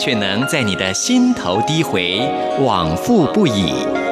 却能在你的心头低回，往复不已。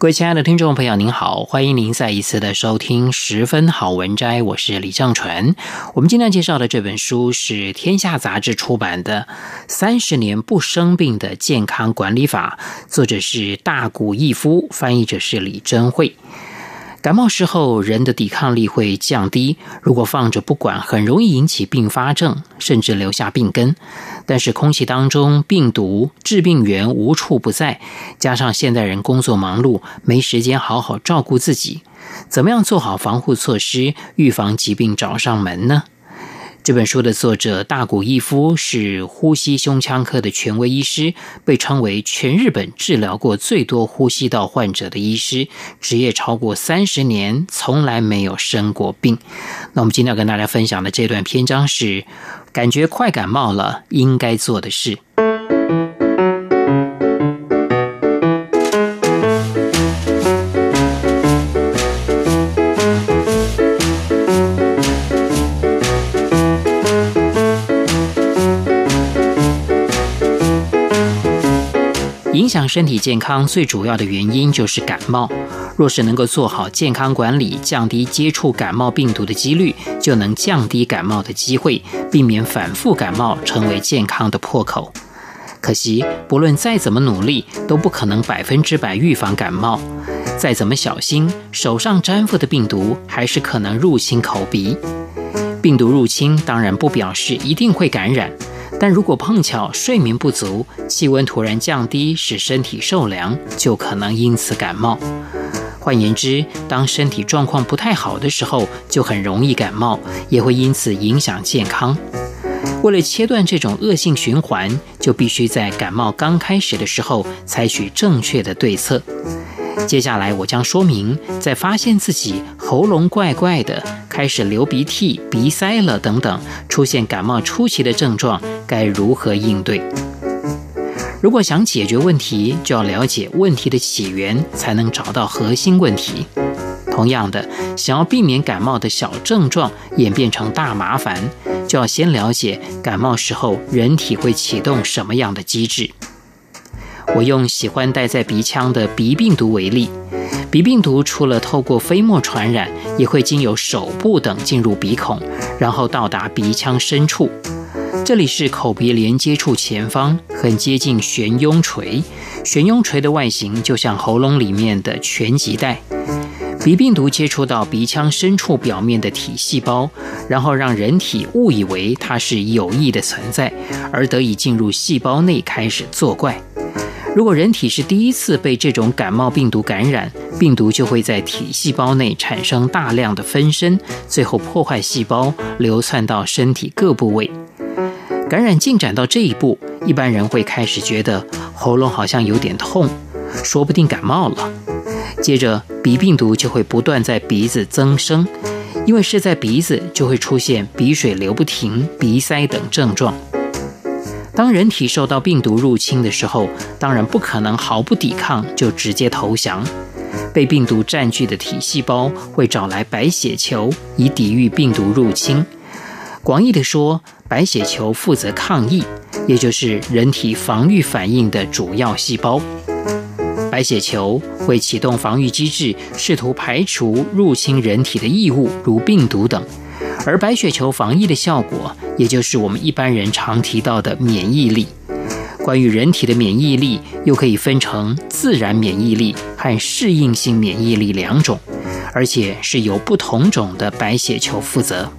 各位亲爱的听众朋友，您好，欢迎您再一次的收听《十分好文摘》，我是李正纯。我们今天介绍的这本书是天下杂志出版的《三十年不生病的健康管理法》，作者是大谷义夫，翻译者是李珍慧。感冒时候，人的抵抗力会降低。如果放着不管，很容易引起并发症，甚至留下病根。但是，空气当中病毒、致病源无处不在，加上现代人工作忙碌，没时间好好照顾自己，怎么样做好防护措施，预防疾病找上门呢？这本书的作者大谷义夫是呼吸胸腔科的权威医师，被称为全日本治疗过最多呼吸道患者的医师，职业超过三十年，从来没有生过病。那我们今天要跟大家分享的这段篇章是：感觉快感冒了，应该做的事。影响身体健康最主要的原因就是感冒。若是能够做好健康管理，降低接触感冒病毒的几率，就能降低感冒的机会，避免反复感冒成为健康的破口。可惜，不论再怎么努力，都不可能百分之百预防感冒。再怎么小心，手上沾附的病毒还是可能入侵口鼻。病毒入侵当然不表示一定会感染。但如果碰巧睡眠不足，气温突然降低，使身体受凉，就可能因此感冒。换言之，当身体状况不太好的时候，就很容易感冒，也会因此影响健康。为了切断这种恶性循环，就必须在感冒刚开始的时候采取正确的对策。接下来我将说明，在发现自己喉咙怪怪的，开始流鼻涕、鼻塞了等等，出现感冒初期的症状，该如何应对？如果想解决问题，就要了解问题的起源，才能找到核心问题。同样的，想要避免感冒的小症状演变成大麻烦，就要先了解感冒时候人体会启动什么样的机制。我用喜欢待在鼻腔的鼻病毒为例。鼻病毒除了透过飞沫传染，也会经由手部等进入鼻孔，然后到达鼻腔深处。这里是口鼻连接处前方，很接近悬雍垂。悬雍垂的外形就像喉咙里面的拳击带。鼻病毒接触到鼻腔深处表面的体细胞，然后让人体误以为它是有益的存在，而得以进入细胞内开始作怪。如果人体是第一次被这种感冒病毒感染，病毒就会在体细胞内产生大量的分身，最后破坏细胞，流窜到身体各部位。感染进展到这一步，一般人会开始觉得喉咙好像有点痛，说不定感冒了。接着，鼻病毒就会不断在鼻子增生，因为是在鼻子，就会出现鼻水流不停、鼻塞等症状。当人体受到病毒入侵的时候，当然不可能毫不抵抗就直接投降。被病毒占据的体细胞会找来白血球以抵御病毒入侵。广义的说，白血球负责抗疫，也就是人体防御反应的主要细胞。白血球会启动防御机制，试图排除入侵人体的异物，如病毒等。而白血球防疫的效果，也就是我们一般人常提到的免疫力。关于人体的免疫力，又可以分成自然免疫力和适应性免疫力两种，而且是由不同种的白血球负责。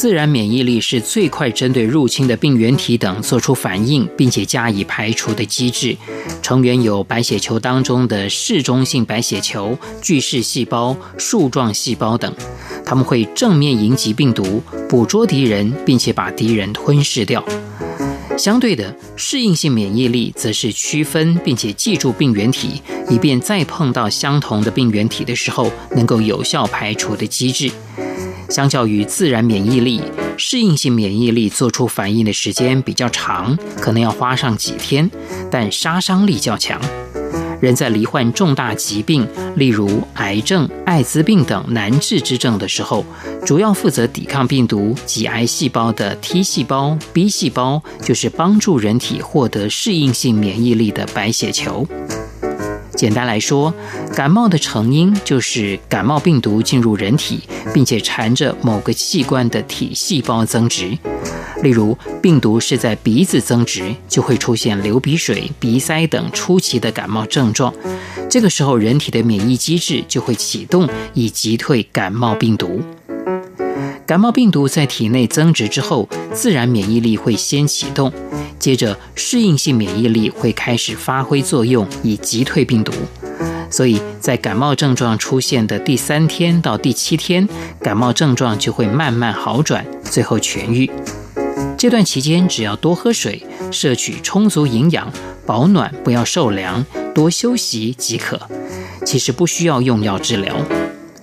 自然免疫力是最快针对入侵的病原体等做出反应，并且加以排除的机制。成员有白血球当中的嗜中性白血球、巨噬细胞、树状细胞等，它们会正面迎击病毒，捕捉敌人，并且把敌人吞噬掉。相对的，适应性免疫力则是区分并且记住病原体，以便再碰到相同的病原体的时候，能够有效排除的机制。相较于自然免疫力，适应性免疫力做出反应的时间比较长，可能要花上几天，但杀伤力较强。人在罹患重大疾病，例如癌症、艾滋病等难治之症的时候，主要负责抵抗病毒及癌细胞的 T 细胞、B 细胞，就是帮助人体获得适应性免疫力的白血球。简单来说，感冒的成因就是感冒病毒进入人体，并且缠着某个器官的体细胞增殖。例如，病毒是在鼻子增殖，就会出现流鼻水、鼻塞等初期的感冒症状。这个时候，人体的免疫机制就会启动，以击退感冒病毒。感冒病毒在体内增殖之后，自然免疫力会先启动，接着适应性免疫力会开始发挥作用，以击退病毒。所以在感冒症状出现的第三天到第七天，感冒症状就会慢慢好转，最后痊愈。这段期间，只要多喝水，摄取充足营养，保暖，不要受凉，多休息即可。其实不需要用药治疗。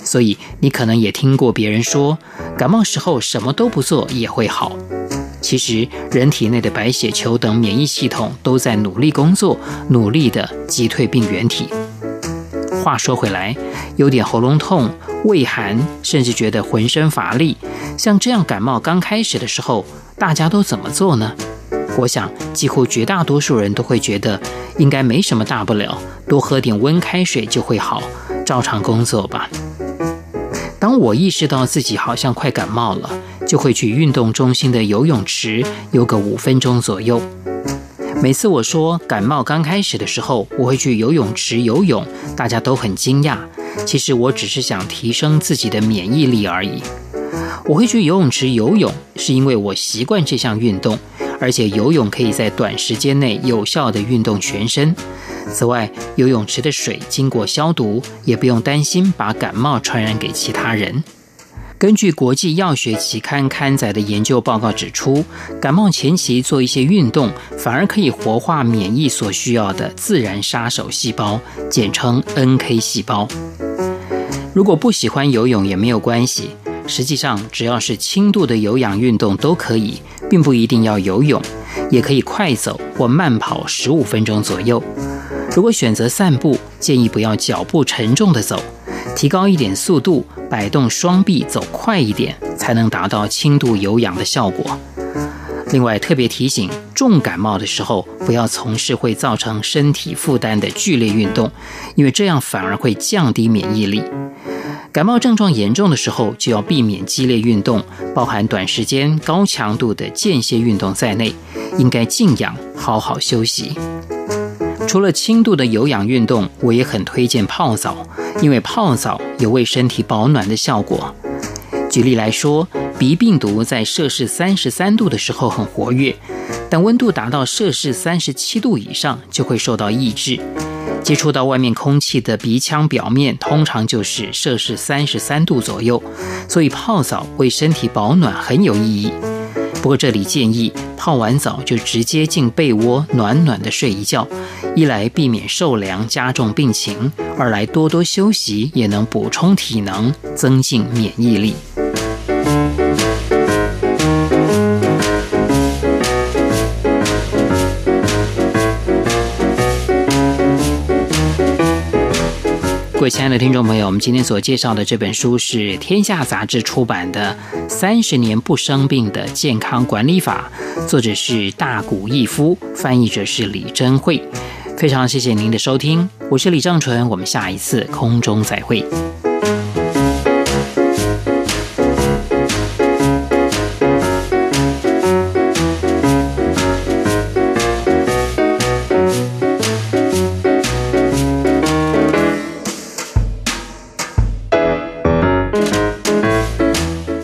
所以你可能也听过别人说，感冒时候什么都不做也会好。其实人体内的白血球等免疫系统都在努力工作，努力地击退病原体。话说回来，有点喉咙痛、畏寒，甚至觉得浑身乏力，像这样感冒刚开始的时候。大家都怎么做呢？我想，几乎绝大多数人都会觉得应该没什么大不了，多喝点温开水就会好，照常工作吧。当我意识到自己好像快感冒了，就会去运动中心的游泳池游个五分钟左右。每次我说感冒刚开始的时候，我会去游泳池游泳，大家都很惊讶。其实我只是想提升自己的免疫力而已。我会去游泳池游泳，是因为我习惯这项运动，而且游泳可以在短时间内有效地运动全身。此外，游泳池的水经过消毒，也不用担心把感冒传染给其他人。根据国际药学期刊刊载的研究报告指出，感冒前期做一些运动，反而可以活化免疫所需要的自然杀手细胞，简称 NK 细胞。如果不喜欢游泳也没有关系。实际上，只要是轻度的有氧运动都可以，并不一定要游泳，也可以快走或慢跑十五分钟左右。如果选择散步，建议不要脚步沉重的走，提高一点速度，摆动双臂走快一点，才能达到轻度有氧的效果。另外，特别提醒，重感冒的时候不要从事会造成身体负担的剧烈运动，因为这样反而会降低免疫力。感冒症状严重的时候，就要避免激烈运动，包含短时间高强度的间歇运动在内，应该静养，好好休息。除了轻度的有氧运动，我也很推荐泡澡，因为泡澡有为身体保暖的效果。举例来说，鼻病毒在摄氏三十三度的时候很活跃，但温度达到摄氏三十七度以上就会受到抑制。接触到外面空气的鼻腔表面，通常就是摄氏三十三度左右，所以泡澡为身体保暖很有意义。不过这里建议泡完澡就直接进被窝暖暖的睡一觉，一来避免受凉加重病情，二来多多休息也能补充体能，增进免疫力。各位亲爱的听众朋友，我们今天所介绍的这本书是天下杂志出版的《三十年不生病的健康管理法》，作者是大谷义夫，翻译者是李珍慧。非常谢谢您的收听，我是李正淳，我们下一次空中再会。